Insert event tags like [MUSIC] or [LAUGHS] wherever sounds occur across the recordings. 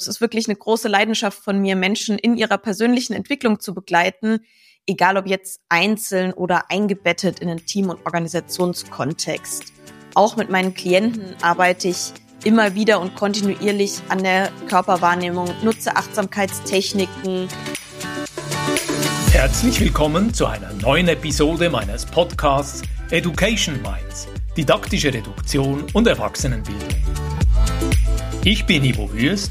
Es ist wirklich eine große Leidenschaft von mir, Menschen in ihrer persönlichen Entwicklung zu begleiten, egal ob jetzt einzeln oder eingebettet in einen Team- und Organisationskontext. Auch mit meinen Klienten arbeite ich immer wieder und kontinuierlich an der Körperwahrnehmung, nutze Achtsamkeitstechniken. Herzlich willkommen zu einer neuen Episode meines Podcasts Education Minds, didaktische Reduktion und Erwachsenenbildung. Ich bin Ivo Würst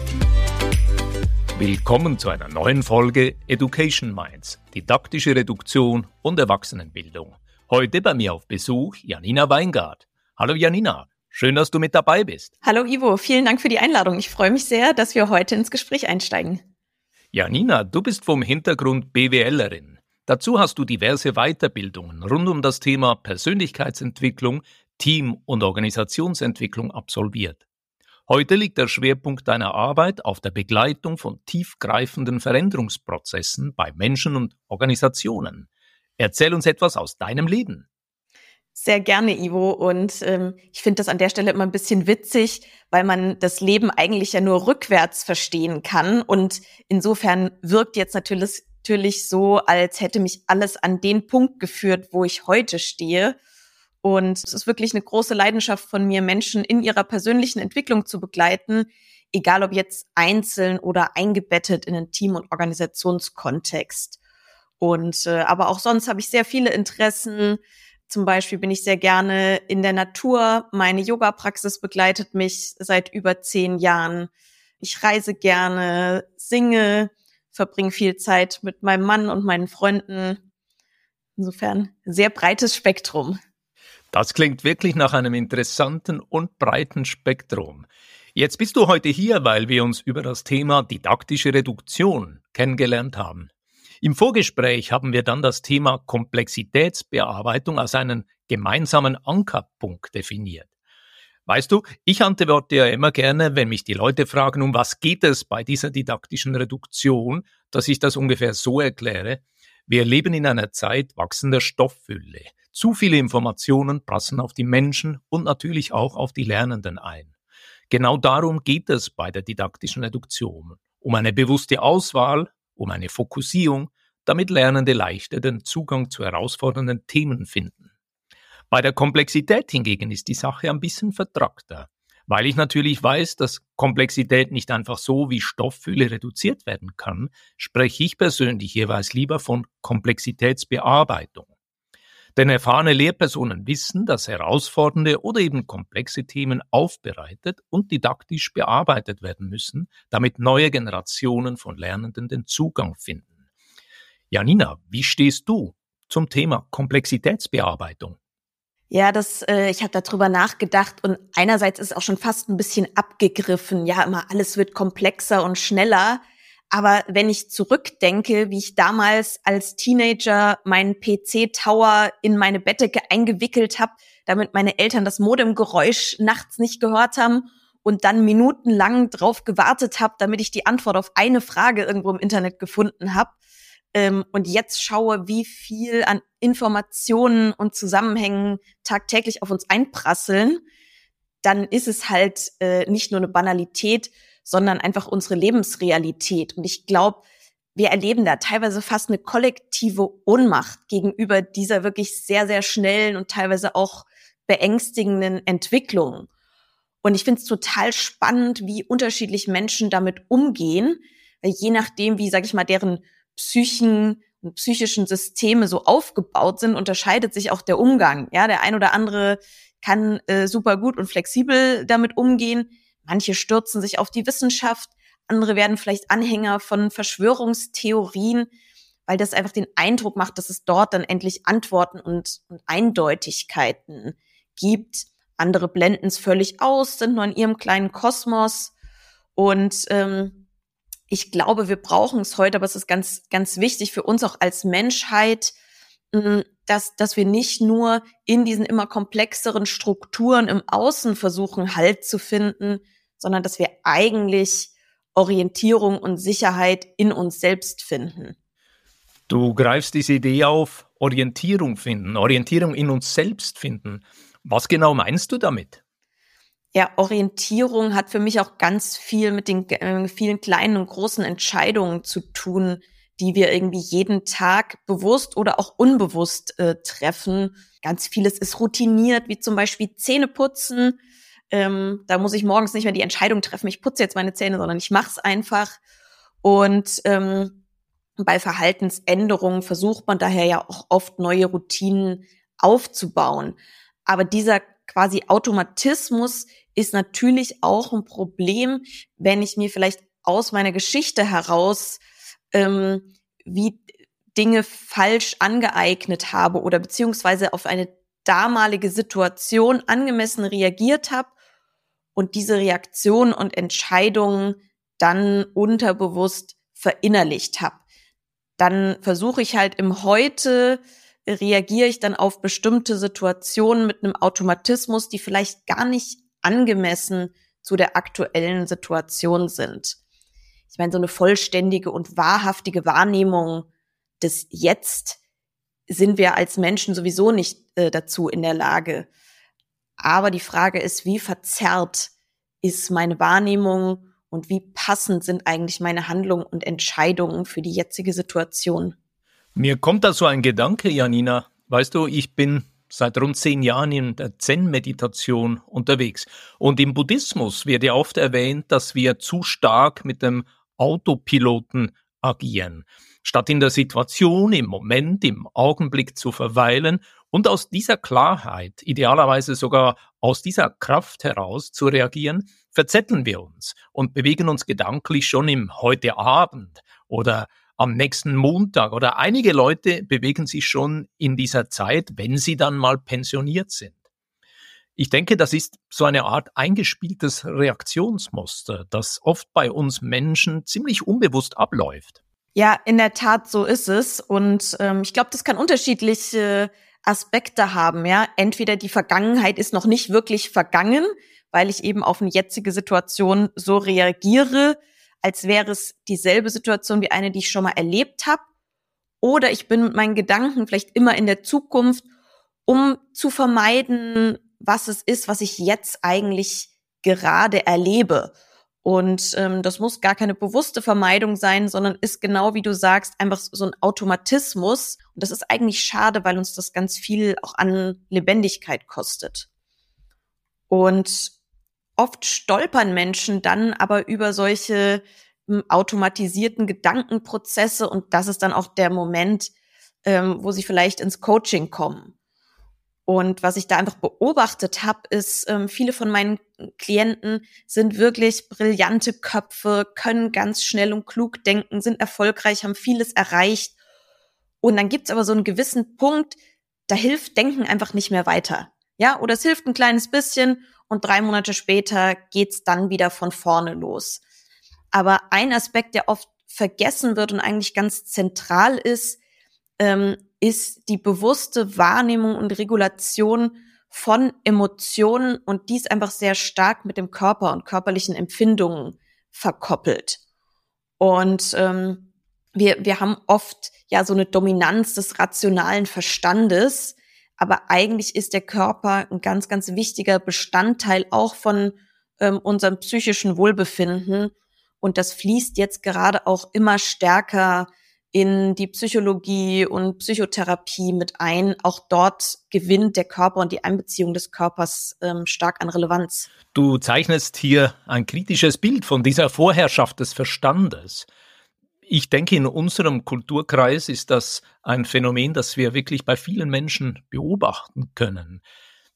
Willkommen zu einer neuen Folge Education Minds, didaktische Reduktion und Erwachsenenbildung. Heute bei mir auf Besuch Janina Weingart. Hallo Janina, schön, dass du mit dabei bist. Hallo Ivo, vielen Dank für die Einladung. Ich freue mich sehr, dass wir heute ins Gespräch einsteigen. Janina, du bist vom Hintergrund BWLerin. Dazu hast du diverse Weiterbildungen rund um das Thema Persönlichkeitsentwicklung, Team- und Organisationsentwicklung absolviert. Heute liegt der Schwerpunkt deiner Arbeit auf der Begleitung von tiefgreifenden Veränderungsprozessen bei Menschen und Organisationen. Erzähl uns etwas aus deinem Leben. Sehr gerne, Ivo. Und ähm, ich finde das an der Stelle immer ein bisschen witzig, weil man das Leben eigentlich ja nur rückwärts verstehen kann. Und insofern wirkt jetzt natürlich, natürlich so, als hätte mich alles an den Punkt geführt, wo ich heute stehe. Und es ist wirklich eine große Leidenschaft von mir, Menschen in ihrer persönlichen Entwicklung zu begleiten, egal ob jetzt einzeln oder eingebettet in einen Team- und Organisationskontext. Und äh, aber auch sonst habe ich sehr viele Interessen. Zum Beispiel bin ich sehr gerne in der Natur. Meine Yoga-Praxis begleitet mich seit über zehn Jahren. Ich reise gerne, singe, verbringe viel Zeit mit meinem Mann und meinen Freunden. Insofern sehr breites Spektrum. Das klingt wirklich nach einem interessanten und breiten Spektrum. Jetzt bist du heute hier, weil wir uns über das Thema didaktische Reduktion kennengelernt haben. Im Vorgespräch haben wir dann das Thema Komplexitätsbearbeitung als einen gemeinsamen Ankerpunkt definiert. Weißt du, ich antworte ja immer gerne, wenn mich die Leute fragen, um was geht es bei dieser didaktischen Reduktion, dass ich das ungefähr so erkläre. Wir leben in einer Zeit wachsender Stofffülle. Zu viele Informationen prassen auf die Menschen und natürlich auch auf die Lernenden ein. Genau darum geht es bei der didaktischen Reduktion. Um eine bewusste Auswahl, um eine Fokussierung, damit Lernende leichter den Zugang zu herausfordernden Themen finden. Bei der Komplexität hingegen ist die Sache ein bisschen vertrackter, weil ich natürlich weiß, dass Komplexität nicht einfach so wie Stofffülle reduziert werden kann, spreche ich persönlich jeweils lieber von Komplexitätsbearbeitung. Denn erfahrene Lehrpersonen wissen, dass herausfordernde oder eben komplexe Themen aufbereitet und didaktisch bearbeitet werden müssen, damit neue Generationen von Lernenden den Zugang finden. Janina, wie stehst du zum Thema Komplexitätsbearbeitung? Ja, das, äh, ich habe darüber nachgedacht und einerseits ist auch schon fast ein bisschen abgegriffen. Ja, immer alles wird komplexer und schneller. Aber wenn ich zurückdenke, wie ich damals als Teenager meinen PC-Tower in meine Bettdecke eingewickelt habe, damit meine Eltern das Modemgeräusch nachts nicht gehört haben und dann minutenlang drauf gewartet habe, damit ich die Antwort auf eine Frage irgendwo im Internet gefunden habe. Ähm, und jetzt schaue, wie viel an Informationen und Zusammenhängen tagtäglich auf uns einprasseln, dann ist es halt äh, nicht nur eine Banalität, sondern einfach unsere Lebensrealität. Und ich glaube, wir erleben da teilweise fast eine kollektive Ohnmacht gegenüber dieser wirklich sehr, sehr schnellen und teilweise auch beängstigenden Entwicklung. Und ich finde es total spannend, wie unterschiedlich Menschen damit umgehen, je nachdem, wie, sag ich mal, deren Psychen und psychischen Systeme so aufgebaut sind, unterscheidet sich auch der Umgang. Ja, der ein oder andere kann äh, super gut und flexibel damit umgehen. Manche stürzen sich auf die Wissenschaft, andere werden vielleicht Anhänger von Verschwörungstheorien, weil das einfach den Eindruck macht, dass es dort dann endlich Antworten und, und Eindeutigkeiten gibt. Andere blenden es völlig aus, sind nur in ihrem kleinen Kosmos. Und ähm, ich glaube, wir brauchen es heute, aber es ist ganz, ganz wichtig für uns auch als Menschheit, hm, dass, dass wir nicht nur in diesen immer komplexeren Strukturen im Außen versuchen, Halt zu finden, sondern dass wir eigentlich Orientierung und Sicherheit in uns selbst finden. Du greifst diese Idee auf, Orientierung finden, Orientierung in uns selbst finden. Was genau meinst du damit? Ja, Orientierung hat für mich auch ganz viel mit den äh, vielen kleinen und großen Entscheidungen zu tun, die wir irgendwie jeden Tag bewusst oder auch unbewusst äh, treffen. Ganz vieles ist routiniert, wie zum Beispiel Zähne putzen. Ähm, da muss ich morgens nicht mehr die Entscheidung treffen, ich putze jetzt meine Zähne, sondern ich mache es einfach. Und ähm, bei Verhaltensänderungen versucht man daher ja auch oft neue Routinen aufzubauen. Aber dieser quasi Automatismus ist natürlich auch ein Problem, wenn ich mir vielleicht aus meiner Geschichte heraus ähm, wie Dinge falsch angeeignet habe oder beziehungsweise auf eine damalige Situation angemessen reagiert habe und diese Reaktion und Entscheidungen dann unterbewusst verinnerlicht habe. Dann versuche ich halt im Heute, reagiere ich dann auf bestimmte Situationen mit einem Automatismus, die vielleicht gar nicht angemessen zu der aktuellen Situation sind ich meine, so eine vollständige und wahrhaftige Wahrnehmung des Jetzt sind wir als Menschen sowieso nicht äh, dazu in der Lage. Aber die Frage ist, wie verzerrt ist meine Wahrnehmung und wie passend sind eigentlich meine Handlungen und Entscheidungen für die jetzige Situation? Mir kommt da so ein Gedanke, Janina. Weißt du, ich bin seit rund zehn Jahren in der Zen-Meditation unterwegs. Und im Buddhismus wird ja oft erwähnt, dass wir zu stark mit dem Autopiloten agieren, statt in der Situation, im Moment, im Augenblick zu verweilen und aus dieser Klarheit, idealerweise sogar aus dieser Kraft heraus zu reagieren, verzetteln wir uns und bewegen uns gedanklich schon im heute Abend oder am nächsten Montag oder einige Leute bewegen sich schon in dieser Zeit, wenn sie dann mal pensioniert sind. Ich denke, das ist so eine Art eingespieltes Reaktionsmuster, das oft bei uns Menschen ziemlich unbewusst abläuft. Ja, in der Tat, so ist es. Und ähm, ich glaube, das kann unterschiedliche Aspekte haben. Ja, entweder die Vergangenheit ist noch nicht wirklich vergangen, weil ich eben auf eine jetzige Situation so reagiere, als wäre es dieselbe Situation wie eine, die ich schon mal erlebt habe. Oder ich bin mit meinen Gedanken vielleicht immer in der Zukunft, um zu vermeiden, was es ist, was ich jetzt eigentlich gerade erlebe. Und ähm, das muss gar keine bewusste Vermeidung sein, sondern ist genau wie du sagst, einfach so ein Automatismus. Und das ist eigentlich schade, weil uns das ganz viel auch an Lebendigkeit kostet. Und oft stolpern Menschen dann aber über solche ähm, automatisierten Gedankenprozesse und das ist dann auch der Moment, ähm, wo sie vielleicht ins Coaching kommen. Und was ich da einfach beobachtet habe, ist, ähm, viele von meinen Klienten sind wirklich brillante Köpfe, können ganz schnell und klug denken, sind erfolgreich, haben vieles erreicht. Und dann gibt's aber so einen gewissen Punkt, da hilft Denken einfach nicht mehr weiter. Ja, oder es hilft ein kleines bisschen und drei Monate später geht's dann wieder von vorne los. Aber ein Aspekt, der oft vergessen wird und eigentlich ganz zentral ist, ähm, ist die bewusste Wahrnehmung und Regulation von Emotionen und dies einfach sehr stark mit dem Körper und körperlichen Empfindungen verkoppelt. Und ähm, wir, wir haben oft ja so eine Dominanz des rationalen Verstandes, aber eigentlich ist der Körper ein ganz, ganz wichtiger Bestandteil auch von ähm, unserem psychischen Wohlbefinden. Und das fließt jetzt gerade auch immer stärker in die Psychologie und Psychotherapie mit ein. Auch dort gewinnt der Körper und die Einbeziehung des Körpers ähm, stark an Relevanz. Du zeichnest hier ein kritisches Bild von dieser Vorherrschaft des Verstandes. Ich denke, in unserem Kulturkreis ist das ein Phänomen, das wir wirklich bei vielen Menschen beobachten können.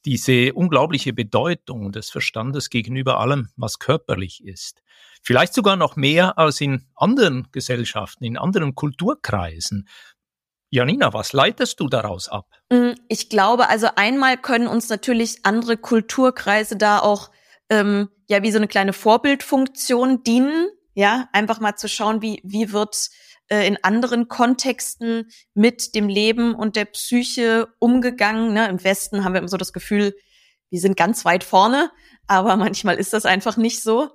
Diese unglaubliche Bedeutung des Verstandes gegenüber allem, was körperlich ist. Vielleicht sogar noch mehr als in anderen Gesellschaften, in anderen Kulturkreisen. Janina, was leitest du daraus ab? Mm, ich glaube, also einmal können uns natürlich andere Kulturkreise da auch ähm, ja wie so eine kleine Vorbildfunktion dienen. ja, einfach mal zu schauen, wie, wie wird äh, in anderen Kontexten mit dem Leben und der Psyche umgegangen. Ne? Im Westen haben wir immer so das Gefühl, wir sind ganz weit vorne, aber manchmal ist das einfach nicht so.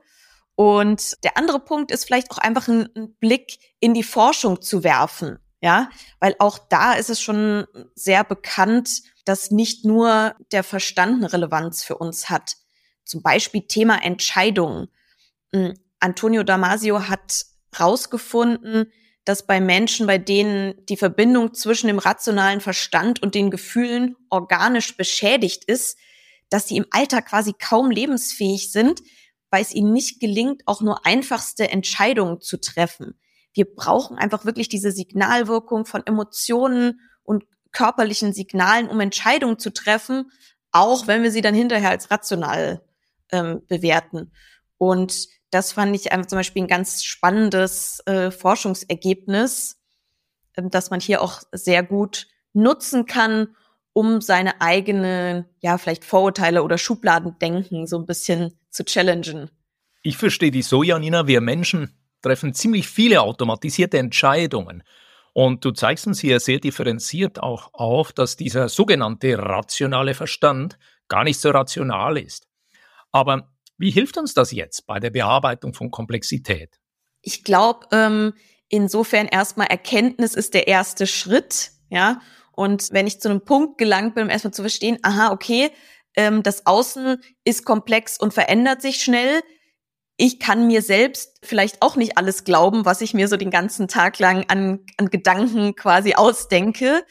Und der andere Punkt ist vielleicht auch einfach einen Blick in die Forschung zu werfen. Ja, weil auch da ist es schon sehr bekannt, dass nicht nur der Verstand eine Relevanz für uns hat. Zum Beispiel Thema Entscheidungen. Hm, Antonio Damasio hat rausgefunden, dass bei Menschen, bei denen die Verbindung zwischen dem rationalen Verstand und den Gefühlen organisch beschädigt ist, dass sie im Alter quasi kaum lebensfähig sind, weil es ihnen nicht gelingt, auch nur einfachste Entscheidungen zu treffen. Wir brauchen einfach wirklich diese Signalwirkung von Emotionen und körperlichen Signalen, um Entscheidungen zu treffen, auch wenn wir sie dann hinterher als rational ähm, bewerten. Und das fand ich einfach zum Beispiel ein ganz spannendes äh, Forschungsergebnis, äh, dass man hier auch sehr gut nutzen kann, um seine eigenen, ja, vielleicht Vorurteile oder Schubladendenken so ein bisschen zu challengen. Ich verstehe die so, Janina. Wir Menschen treffen ziemlich viele automatisierte Entscheidungen. Und du zeigst uns hier sehr differenziert auch auf, dass dieser sogenannte rationale Verstand gar nicht so rational ist. Aber wie hilft uns das jetzt bei der Bearbeitung von Komplexität? Ich glaube, ähm, insofern erstmal Erkenntnis ist der erste Schritt, ja. Und wenn ich zu einem Punkt gelangt bin, um erstmal zu verstehen, aha, okay, ähm, das Außen ist komplex und verändert sich schnell, ich kann mir selbst vielleicht auch nicht alles glauben, was ich mir so den ganzen Tag lang an, an Gedanken quasi ausdenke.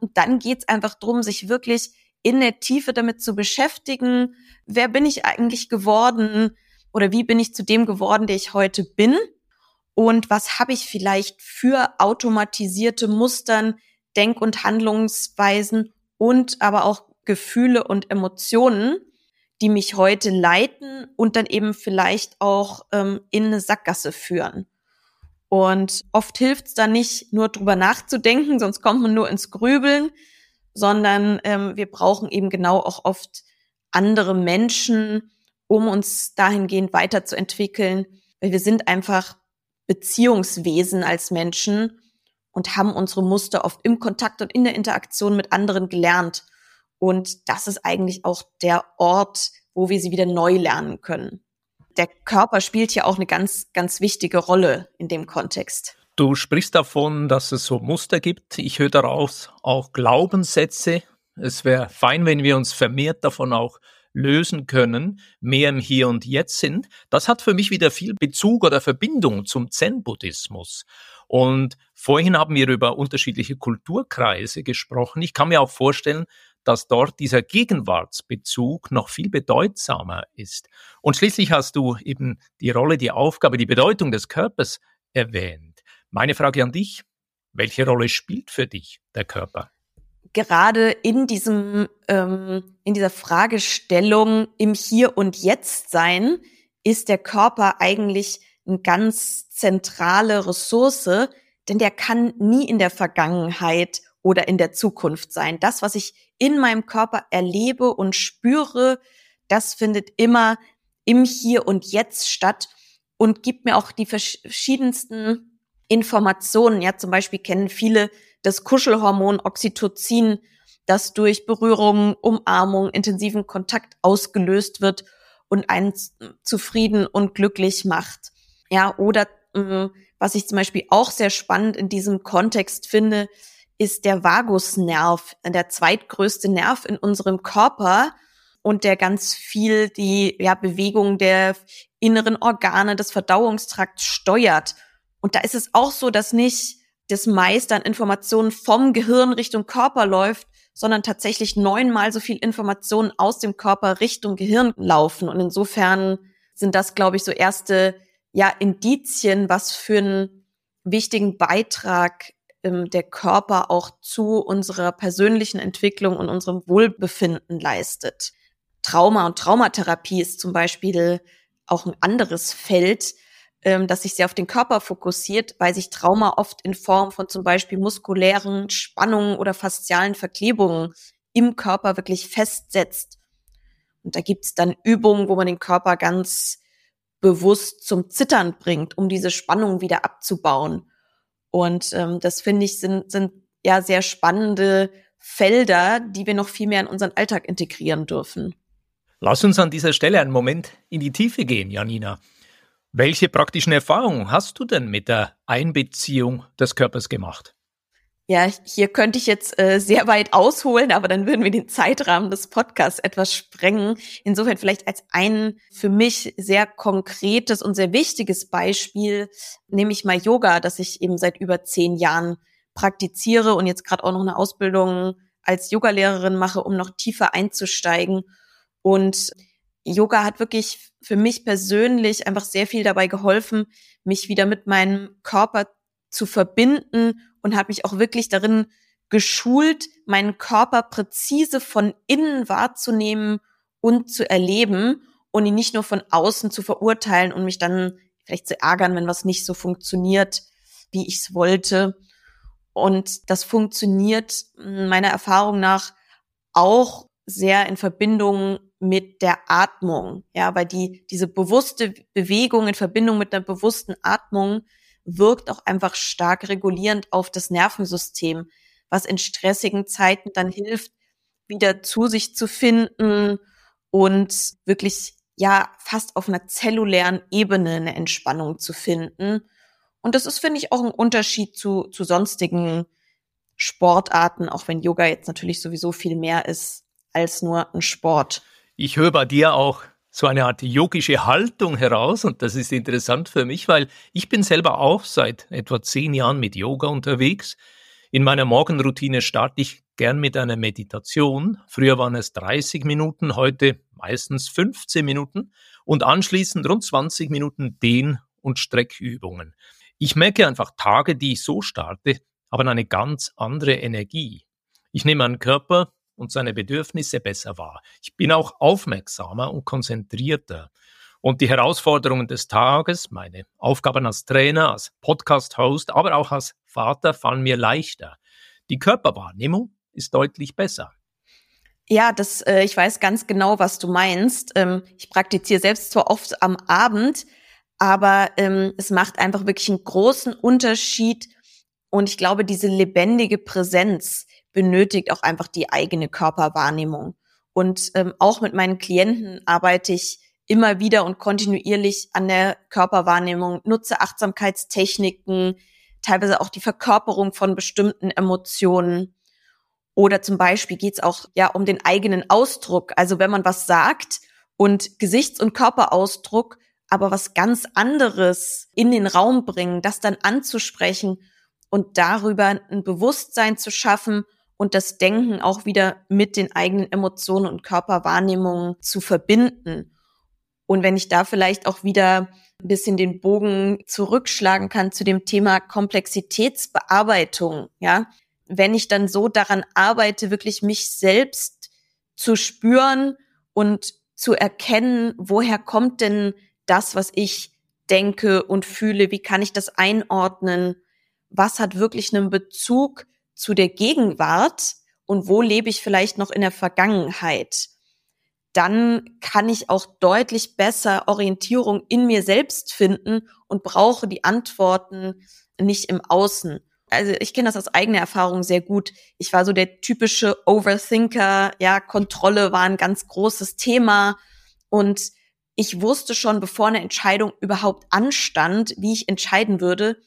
Und dann geht's einfach drum, sich wirklich in der Tiefe damit zu beschäftigen, wer bin ich eigentlich geworden oder wie bin ich zu dem geworden, der ich heute bin? Und was habe ich vielleicht für automatisierte Mustern, Denk- und Handlungsweisen und aber auch Gefühle und Emotionen, die mich heute leiten und dann eben vielleicht auch ähm, in eine Sackgasse führen. Und oft hilft es da nicht, nur drüber nachzudenken, sonst kommt man nur ins Grübeln, sondern ähm, wir brauchen eben genau auch oft andere Menschen, um uns dahingehend weiterzuentwickeln, weil wir sind einfach Beziehungswesen als Menschen und haben unsere Muster oft im Kontakt und in der Interaktion mit anderen gelernt. Und das ist eigentlich auch der Ort, wo wir sie wieder neu lernen können. Der Körper spielt ja auch eine ganz, ganz wichtige Rolle in dem Kontext. Du sprichst davon, dass es so Muster gibt. Ich höre daraus auch Glaubenssätze. Es wäre fein, wenn wir uns vermehrt davon auch lösen können, mehr im Hier und Jetzt sind. Das hat für mich wieder viel Bezug oder Verbindung zum Zen-Buddhismus. Und vorhin haben wir über unterschiedliche Kulturkreise gesprochen. Ich kann mir auch vorstellen, dass dort dieser Gegenwartsbezug noch viel bedeutsamer ist. Und schließlich hast du eben die Rolle, die Aufgabe, die Bedeutung des Körpers erwähnt. Meine Frage an dich, welche Rolle spielt für dich der Körper? Gerade in diesem, ähm, in dieser Fragestellung im Hier und Jetzt sein, ist der Körper eigentlich eine ganz zentrale Ressource, denn der kann nie in der Vergangenheit oder in der Zukunft sein. Das, was ich in meinem Körper erlebe und spüre, das findet immer im Hier und Jetzt statt und gibt mir auch die verschiedensten Informationen. Ja, zum Beispiel kennen viele das Kuschelhormon Oxytocin, das durch Berührung, Umarmung, intensiven Kontakt ausgelöst wird und einen zufrieden und glücklich macht. Ja, oder äh, was ich zum Beispiel auch sehr spannend in diesem Kontext finde, ist der Vagusnerv, der zweitgrößte Nerv in unserem Körper und der ganz viel die ja, Bewegung der inneren Organe des Verdauungstrakts steuert. Und da ist es auch so, dass nicht das meiste an Informationen vom Gehirn Richtung Körper läuft, sondern tatsächlich neunmal so viel Informationen aus dem Körper Richtung Gehirn laufen. Und insofern sind das, glaube ich, so erste ja Indizien, was für einen wichtigen Beitrag ähm, der Körper auch zu unserer persönlichen Entwicklung und unserem Wohlbefinden leistet. Trauma und Traumatherapie ist zum Beispiel auch ein anderes Feld, ähm, das sich sehr auf den Körper fokussiert, weil sich Trauma oft in Form von zum Beispiel muskulären Spannungen oder faszialen Verklebungen im Körper wirklich festsetzt. Und da gibt's dann Übungen, wo man den Körper ganz bewusst zum Zittern bringt, um diese Spannung wieder abzubauen. Und ähm, das finde ich sind, sind ja sehr spannende Felder, die wir noch viel mehr in unseren Alltag integrieren dürfen. Lass uns an dieser Stelle einen Moment in die Tiefe gehen, Janina. Welche praktischen Erfahrungen hast du denn mit der Einbeziehung des Körpers gemacht? Ja, hier könnte ich jetzt äh, sehr weit ausholen, aber dann würden wir den Zeitrahmen des Podcasts etwas sprengen. Insofern vielleicht als ein für mich sehr konkretes und sehr wichtiges Beispiel nehme ich mal Yoga, das ich eben seit über zehn Jahren praktiziere und jetzt gerade auch noch eine Ausbildung als Yogalehrerin mache, um noch tiefer einzusteigen. Und Yoga hat wirklich für mich persönlich einfach sehr viel dabei geholfen, mich wieder mit meinem Körper zu verbinden und habe mich auch wirklich darin geschult, meinen Körper präzise von innen wahrzunehmen und zu erleben und ihn nicht nur von außen zu verurteilen und mich dann vielleicht zu ärgern, wenn was nicht so funktioniert, wie ich es wollte. Und das funktioniert meiner Erfahrung nach auch sehr in Verbindung mit der Atmung. Ja, weil die, diese bewusste Bewegung in Verbindung mit einer bewussten Atmung wirkt auch einfach stark regulierend auf das Nervensystem, was in stressigen Zeiten dann hilft, wieder zu sich zu finden und wirklich ja fast auf einer zellulären Ebene eine Entspannung zu finden. Und das ist, finde ich, auch ein Unterschied zu, zu sonstigen Sportarten, auch wenn Yoga jetzt natürlich sowieso viel mehr ist als nur ein Sport. Ich höre bei dir auch so eine Art yogische Haltung heraus und das ist interessant für mich, weil ich bin selber auch seit etwa zehn Jahren mit Yoga unterwegs. In meiner Morgenroutine starte ich gern mit einer Meditation. Früher waren es 30 Minuten, heute meistens 15 Minuten und anschließend rund 20 Minuten Dehn- und Streckübungen. Ich merke einfach Tage, die ich so starte, haben eine ganz andere Energie. Ich nehme meinen Körper und seine Bedürfnisse besser wahr. Ich bin auch aufmerksamer und konzentrierter. Und die Herausforderungen des Tages, meine Aufgaben als Trainer, als Podcast-Host, aber auch als Vater fallen mir leichter. Die Körperwahrnehmung ist deutlich besser. Ja, das, äh, ich weiß ganz genau, was du meinst. Ähm, ich praktiziere selbst zwar oft am Abend, aber ähm, es macht einfach wirklich einen großen Unterschied. Und ich glaube, diese lebendige Präsenz, benötigt auch einfach die eigene Körperwahrnehmung. Und ähm, auch mit meinen Klienten arbeite ich immer wieder und kontinuierlich an der Körperwahrnehmung, nutze Achtsamkeitstechniken, teilweise auch die Verkörperung von bestimmten Emotionen. Oder zum Beispiel geht es auch ja um den eigenen Ausdruck. Also wenn man was sagt und Gesichts- und Körperausdruck, aber was ganz anderes in den Raum bringen, das dann anzusprechen und darüber ein Bewusstsein zu schaffen und das Denken auch wieder mit den eigenen Emotionen und Körperwahrnehmungen zu verbinden. Und wenn ich da vielleicht auch wieder ein bisschen den Bogen zurückschlagen kann zu dem Thema Komplexitätsbearbeitung, ja, wenn ich dann so daran arbeite, wirklich mich selbst zu spüren und zu erkennen, woher kommt denn das, was ich denke und fühle, wie kann ich das einordnen, was hat wirklich einen Bezug zu der Gegenwart und wo lebe ich vielleicht noch in der Vergangenheit, dann kann ich auch deutlich besser Orientierung in mir selbst finden und brauche die Antworten nicht im Außen. Also ich kenne das aus eigener Erfahrung sehr gut. Ich war so der typische Overthinker, ja, Kontrolle war ein ganz großes Thema und ich wusste schon, bevor eine Entscheidung überhaupt anstand, wie ich entscheiden würde,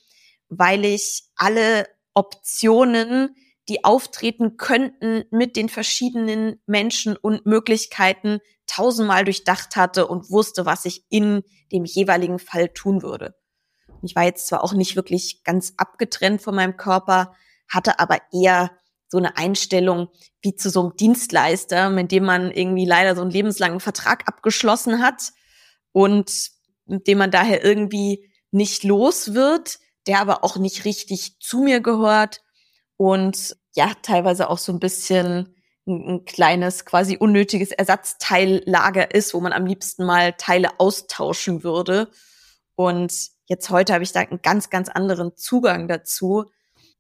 weil ich alle Optionen, die auftreten könnten mit den verschiedenen Menschen und Möglichkeiten tausendmal durchdacht hatte und wusste, was ich in dem jeweiligen Fall tun würde. Ich war jetzt zwar auch nicht wirklich ganz abgetrennt von meinem Körper, hatte aber eher so eine Einstellung wie zu so einem Dienstleister, mit dem man irgendwie leider so einen lebenslangen Vertrag abgeschlossen hat und mit dem man daher irgendwie nicht los wird, der aber auch nicht richtig zu mir gehört und ja, teilweise auch so ein bisschen ein, ein kleines, quasi unnötiges Ersatzteillager ist, wo man am liebsten mal Teile austauschen würde. Und jetzt heute habe ich da einen ganz, ganz anderen Zugang dazu,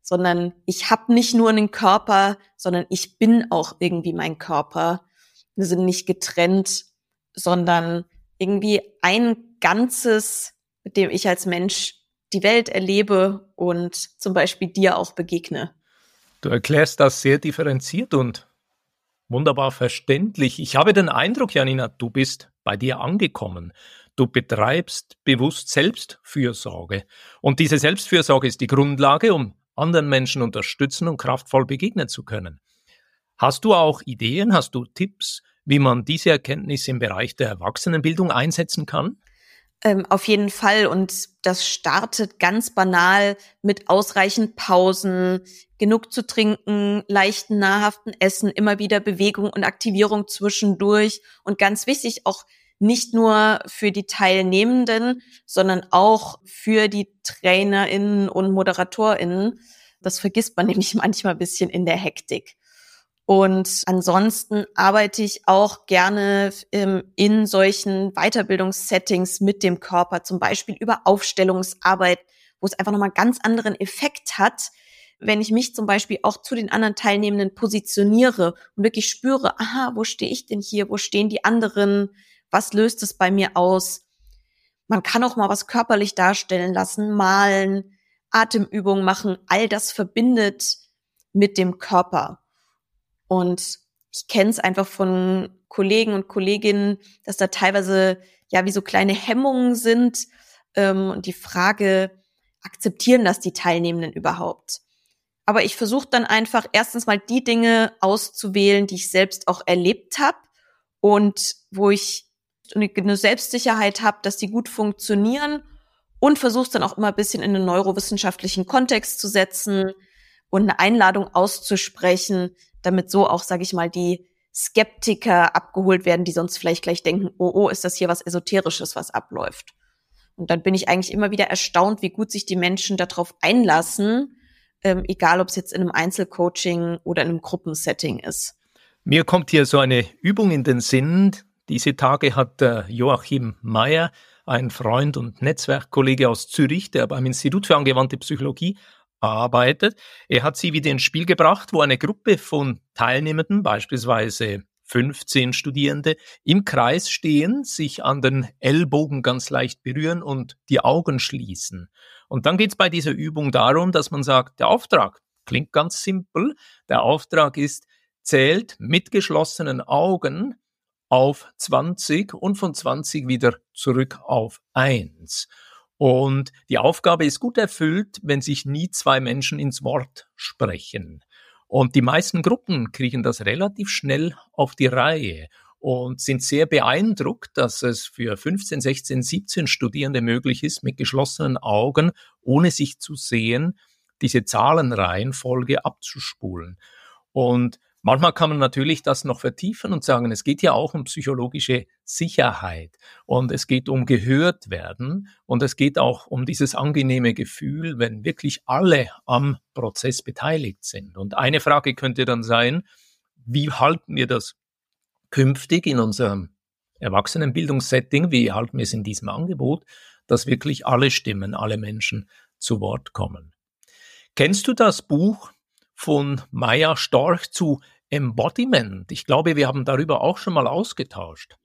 sondern ich habe nicht nur einen Körper, sondern ich bin auch irgendwie mein Körper. Wir sind nicht getrennt, sondern irgendwie ein Ganzes, mit dem ich als Mensch die Welt erlebe und zum Beispiel dir auch begegne. Du erklärst das sehr differenziert und wunderbar verständlich. Ich habe den Eindruck, Janina, du bist bei dir angekommen. Du betreibst bewusst Selbstfürsorge. Und diese Selbstfürsorge ist die Grundlage, um anderen Menschen unterstützen und kraftvoll begegnen zu können. Hast du auch Ideen, hast du Tipps, wie man diese Erkenntnis im Bereich der Erwachsenenbildung einsetzen kann? Ähm, auf jeden Fall. Und das startet ganz banal mit ausreichend Pausen, genug zu trinken, leichten, nahrhaften Essen, immer wieder Bewegung und Aktivierung zwischendurch. Und ganz wichtig, auch nicht nur für die Teilnehmenden, sondern auch für die TrainerInnen und ModeratorInnen. Das vergisst man [LAUGHS] nämlich manchmal ein bisschen in der Hektik. Und ansonsten arbeite ich auch gerne ähm, in solchen Weiterbildungssettings mit dem Körper, zum Beispiel über Aufstellungsarbeit, wo es einfach nochmal ganz anderen Effekt hat, wenn ich mich zum Beispiel auch zu den anderen Teilnehmenden positioniere und wirklich spüre, aha, wo stehe ich denn hier, wo stehen die anderen, was löst es bei mir aus? Man kann auch mal was körperlich darstellen lassen, malen, Atemübungen machen, all das verbindet mit dem Körper. Und ich kenne es einfach von Kollegen und Kolleginnen, dass da teilweise ja wie so kleine Hemmungen sind ähm, und die Frage, akzeptieren das die Teilnehmenden überhaupt? Aber ich versuche dann einfach erstens mal die Dinge auszuwählen, die ich selbst auch erlebt habe und wo ich eine Selbstsicherheit habe, dass die gut funktionieren und versuche dann auch immer ein bisschen in einen neurowissenschaftlichen Kontext zu setzen und eine Einladung auszusprechen, damit so auch, sage ich mal, die Skeptiker abgeholt werden, die sonst vielleicht gleich denken, oh, oh, ist das hier was Esoterisches, was abläuft. Und dann bin ich eigentlich immer wieder erstaunt, wie gut sich die Menschen darauf einlassen, ähm, egal ob es jetzt in einem Einzelcoaching oder in einem Gruppensetting ist. Mir kommt hier so eine Übung in den Sinn. Diese Tage hat äh, Joachim Mayer, ein Freund und Netzwerkkollege aus Zürich, der beim Institut für angewandte Psychologie arbeitet. Er hat sie wieder ins Spiel gebracht, wo eine Gruppe von Teilnehmenden, beispielsweise 15 Studierende, im Kreis stehen, sich an den Ellbogen ganz leicht berühren und die Augen schließen. Und dann geht es bei dieser Übung darum, dass man sagt, der Auftrag klingt ganz simpel. Der Auftrag ist, zählt mit geschlossenen Augen auf 20 und von 20 wieder zurück auf 1. Und die Aufgabe ist gut erfüllt, wenn sich nie zwei Menschen ins Wort sprechen. Und die meisten Gruppen kriegen das relativ schnell auf die Reihe und sind sehr beeindruckt, dass es für 15, 16, 17 Studierende möglich ist, mit geschlossenen Augen, ohne sich zu sehen, diese Zahlenreihenfolge abzuspulen. Und Manchmal kann man natürlich das noch vertiefen und sagen, es geht ja auch um psychologische Sicherheit und es geht um gehört werden und es geht auch um dieses angenehme Gefühl, wenn wirklich alle am Prozess beteiligt sind. Und eine Frage könnte dann sein, wie halten wir das künftig in unserem Erwachsenenbildungssetting, wie halten wir es in diesem Angebot, dass wirklich alle Stimmen, alle Menschen zu Wort kommen. Kennst du das Buch von Maya Storch zu Embodiment. Ich glaube, wir haben darüber auch schon mal ausgetauscht.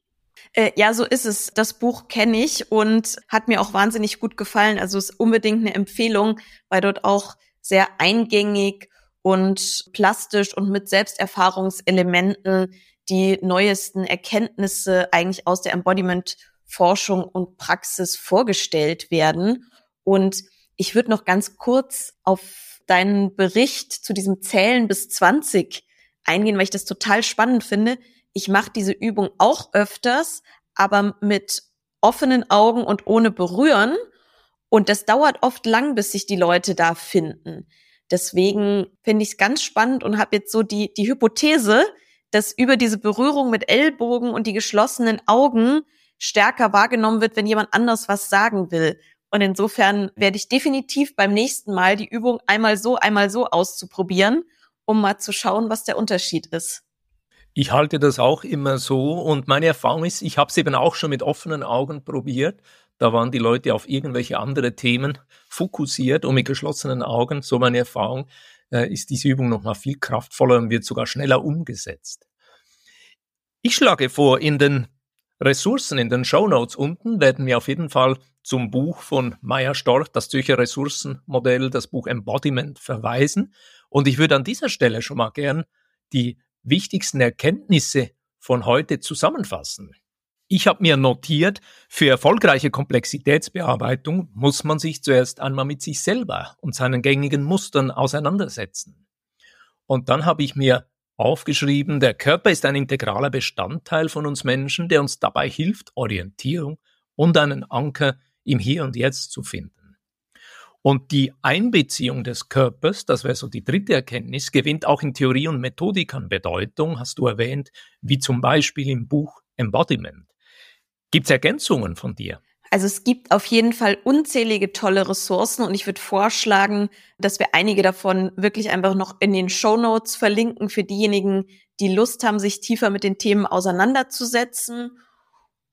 Äh, ja, so ist es. Das Buch kenne ich und hat mir auch wahnsinnig gut gefallen. Also ist unbedingt eine Empfehlung, weil dort auch sehr eingängig und plastisch und mit Selbsterfahrungselementen die neuesten Erkenntnisse eigentlich aus der Embodiment-Forschung und Praxis vorgestellt werden. Und ich würde noch ganz kurz auf deinen Bericht zu diesem Zählen bis 20 eingehen, weil ich das total spannend finde. Ich mache diese Übung auch öfters, aber mit offenen Augen und ohne berühren. Und das dauert oft lang, bis sich die Leute da finden. Deswegen finde ich es ganz spannend und habe jetzt so die, die Hypothese, dass über diese Berührung mit Ellbogen und die geschlossenen Augen stärker wahrgenommen wird, wenn jemand anders was sagen will. Und insofern werde ich definitiv beim nächsten Mal die Übung einmal so, einmal so auszuprobieren, um mal zu schauen, was der Unterschied ist. Ich halte das auch immer so und meine Erfahrung ist, ich habe es eben auch schon mit offenen Augen probiert. Da waren die Leute auf irgendwelche andere Themen fokussiert und mit geschlossenen Augen, so meine Erfahrung, äh, ist diese Übung noch mal viel kraftvoller und wird sogar schneller umgesetzt. Ich schlage vor, in den Ressourcen in den Show Notes unten werden wir auf jeden Fall zum Buch von Maya Storch, das Zürcher Ressourcenmodell, das Buch Embodiment verweisen. Und ich würde an dieser Stelle schon mal gern die wichtigsten Erkenntnisse von heute zusammenfassen. Ich habe mir notiert, für erfolgreiche Komplexitätsbearbeitung muss man sich zuerst einmal mit sich selber und seinen gängigen Mustern auseinandersetzen. Und dann habe ich mir aufgeschrieben, der Körper ist ein integraler Bestandteil von uns Menschen, der uns dabei hilft, Orientierung und einen Anker im Hier und Jetzt zu finden. Und die Einbeziehung des Körpers, das wäre so die dritte Erkenntnis, gewinnt auch in Theorie und Methodik an Bedeutung, hast du erwähnt, wie zum Beispiel im Buch Embodiment. Gibt es Ergänzungen von dir? Also es gibt auf jeden Fall unzählige tolle Ressourcen und ich würde vorschlagen, dass wir einige davon wirklich einfach noch in den Show Notes verlinken für diejenigen, die Lust haben, sich tiefer mit den Themen auseinanderzusetzen.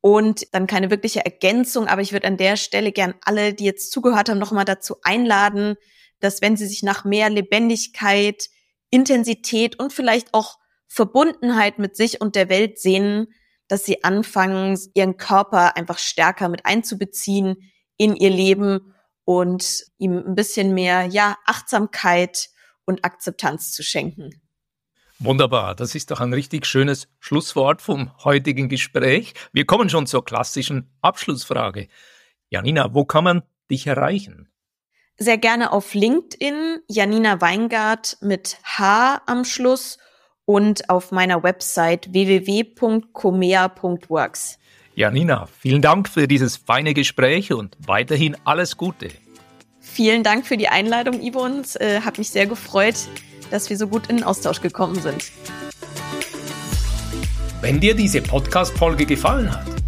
Und dann keine wirkliche Ergänzung, aber ich würde an der Stelle gern alle, die jetzt zugehört haben, nochmal dazu einladen, dass wenn sie sich nach mehr Lebendigkeit, Intensität und vielleicht auch Verbundenheit mit sich und der Welt sehnen, dass sie anfangen, ihren Körper einfach stärker mit einzubeziehen in ihr Leben und ihm ein bisschen mehr, ja, Achtsamkeit und Akzeptanz zu schenken. Wunderbar, das ist doch ein richtig schönes Schlusswort vom heutigen Gespräch. Wir kommen schon zur klassischen Abschlussfrage. Janina, wo kann man dich erreichen? Sehr gerne auf LinkedIn, Janina Weingart mit H am Schluss und auf meiner Website www.comea.works. Ja, Nina, vielen Dank für dieses feine Gespräch und weiterhin alles Gute. Vielen Dank für die Einladung, Yvonne. Es äh, hat mich sehr gefreut, dass wir so gut in den Austausch gekommen sind. Wenn dir diese Podcast-Folge gefallen hat,